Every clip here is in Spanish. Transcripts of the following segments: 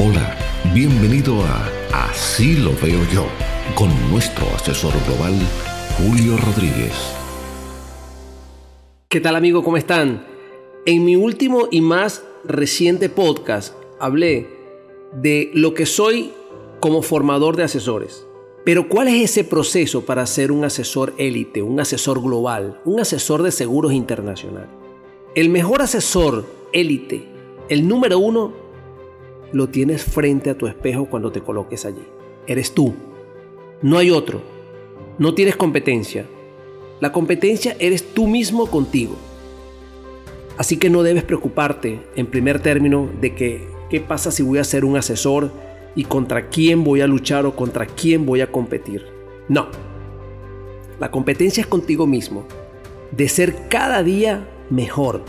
Hola, bienvenido a Así lo veo yo, con nuestro asesor global, Julio Rodríguez. ¿Qué tal amigo? ¿Cómo están? En mi último y más reciente podcast hablé de lo que soy como formador de asesores. Pero ¿cuál es ese proceso para ser un asesor élite, un asesor global, un asesor de seguros internacional? El mejor asesor élite, el número uno, lo tienes frente a tu espejo cuando te coloques allí. Eres tú. No hay otro. No tienes competencia. La competencia eres tú mismo contigo. Así que no debes preocuparte, en primer término, de que qué pasa si voy a ser un asesor y contra quién voy a luchar o contra quién voy a competir. No. La competencia es contigo mismo, de ser cada día mejor.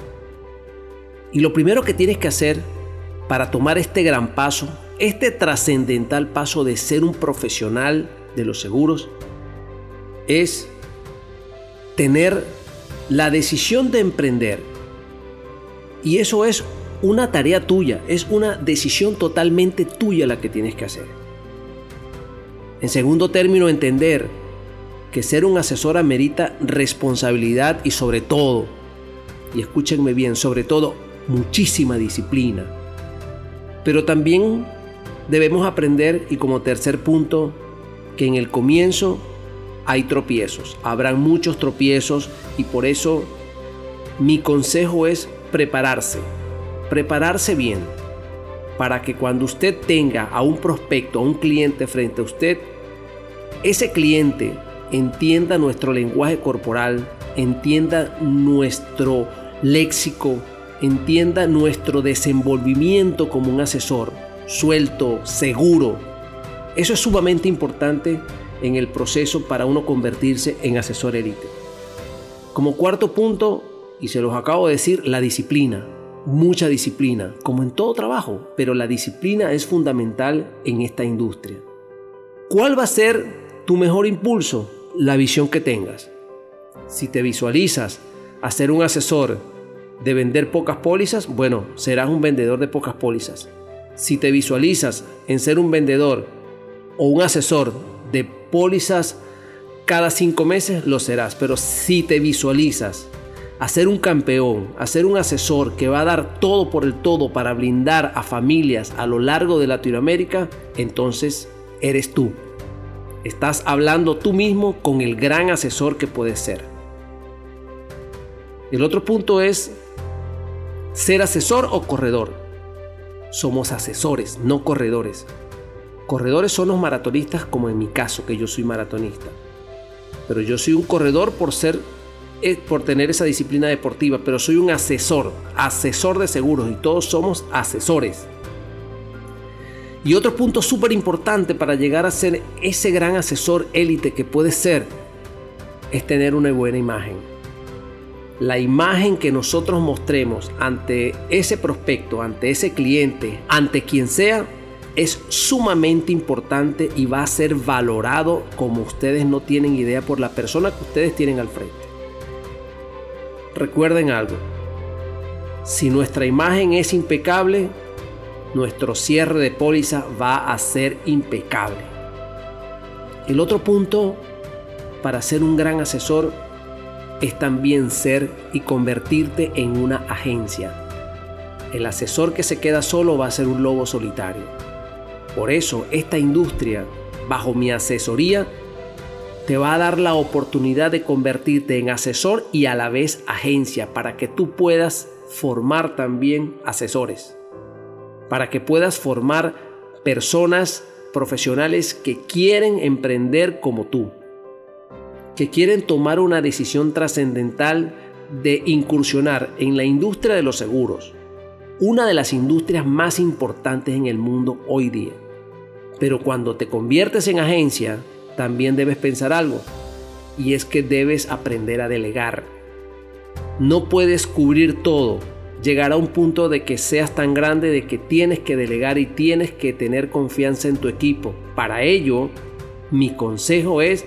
Y lo primero que tienes que hacer para tomar este gran paso, este trascendental paso de ser un profesional de los seguros, es tener la decisión de emprender. Y eso es una tarea tuya, es una decisión totalmente tuya la que tienes que hacer. En segundo término, entender que ser un asesor amerita responsabilidad y sobre todo, y escúchenme bien, sobre todo muchísima disciplina pero también debemos aprender, y como tercer punto, que en el comienzo hay tropiezos, habrán muchos tropiezos y por eso mi consejo es prepararse, prepararse bien, para que cuando usted tenga a un prospecto, a un cliente frente a usted, ese cliente entienda nuestro lenguaje corporal, entienda nuestro léxico, entienda nuestro desenvolvimiento como un asesor, suelto, seguro. Eso es sumamente importante en el proceso para uno convertirse en asesor élite. Como cuarto punto, y se los acabo de decir, la disciplina. Mucha disciplina, como en todo trabajo, pero la disciplina es fundamental en esta industria. ¿Cuál va a ser tu mejor impulso? La visión que tengas. Si te visualizas a ser un asesor de vender pocas pólizas, bueno, serás un vendedor de pocas pólizas. Si te visualizas en ser un vendedor o un asesor de pólizas cada cinco meses, lo serás. Pero si te visualizas a ser un campeón, a ser un asesor que va a dar todo por el todo para blindar a familias a lo largo de Latinoamérica, entonces eres tú. Estás hablando tú mismo con el gran asesor que puedes ser. El otro punto es ser asesor o corredor. Somos asesores, no corredores. Corredores son los maratonistas como en mi caso, que yo soy maratonista. Pero yo soy un corredor por ser eh, por tener esa disciplina deportiva, pero soy un asesor, asesor de seguros y todos somos asesores. Y otro punto súper importante para llegar a ser ese gran asesor élite que puede ser es tener una buena imagen la imagen que nosotros mostremos ante ese prospecto, ante ese cliente, ante quien sea, es sumamente importante y va a ser valorado como ustedes no tienen idea por la persona que ustedes tienen al frente. Recuerden algo, si nuestra imagen es impecable, nuestro cierre de póliza va a ser impecable. El otro punto para ser un gran asesor es también ser y convertirte en una agencia. El asesor que se queda solo va a ser un lobo solitario. Por eso esta industria, bajo mi asesoría, te va a dar la oportunidad de convertirte en asesor y a la vez agencia para que tú puedas formar también asesores. Para que puedas formar personas profesionales que quieren emprender como tú que quieren tomar una decisión trascendental de incursionar en la industria de los seguros, una de las industrias más importantes en el mundo hoy día. Pero cuando te conviertes en agencia, también debes pensar algo, y es que debes aprender a delegar. No puedes cubrir todo, llegar a un punto de que seas tan grande de que tienes que delegar y tienes que tener confianza en tu equipo. Para ello, mi consejo es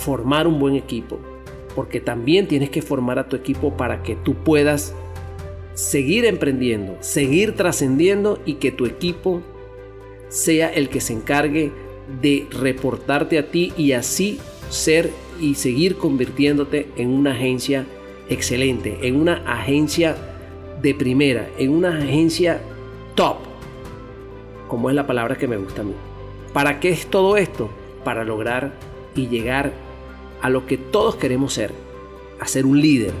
formar un buen equipo, porque también tienes que formar a tu equipo para que tú puedas seguir emprendiendo, seguir trascendiendo y que tu equipo sea el que se encargue de reportarte a ti y así ser y seguir convirtiéndote en una agencia excelente, en una agencia de primera, en una agencia top, como es la palabra que me gusta a mí. ¿Para qué es todo esto? Para lograr y llegar a lo que todos queremos ser, a ser un líder,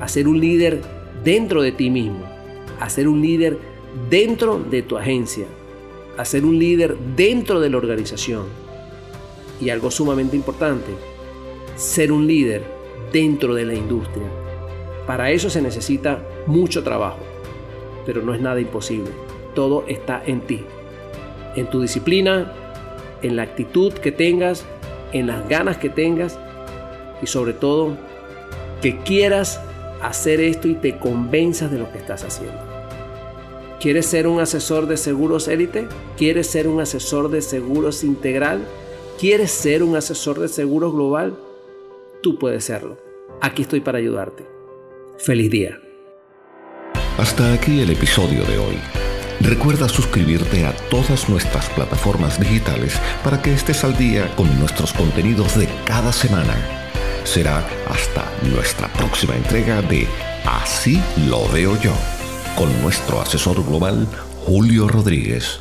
a ser un líder dentro de ti mismo, a ser un líder dentro de tu agencia, a ser un líder dentro de la organización. Y algo sumamente importante, ser un líder dentro de la industria. Para eso se necesita mucho trabajo, pero no es nada imposible. Todo está en ti, en tu disciplina, en la actitud que tengas, en las ganas que tengas y sobre todo que quieras hacer esto y te convenzas de lo que estás haciendo. ¿Quieres ser un asesor de seguros élite? ¿Quieres ser un asesor de seguros integral? ¿Quieres ser un asesor de seguros global? Tú puedes serlo. Aquí estoy para ayudarte. Feliz día. Hasta aquí el episodio de hoy. Recuerda suscribirte a todas nuestras plataformas digitales para que estés al día con nuestros contenidos de cada semana. Será hasta nuestra próxima entrega de Así lo veo yo, con nuestro asesor global Julio Rodríguez.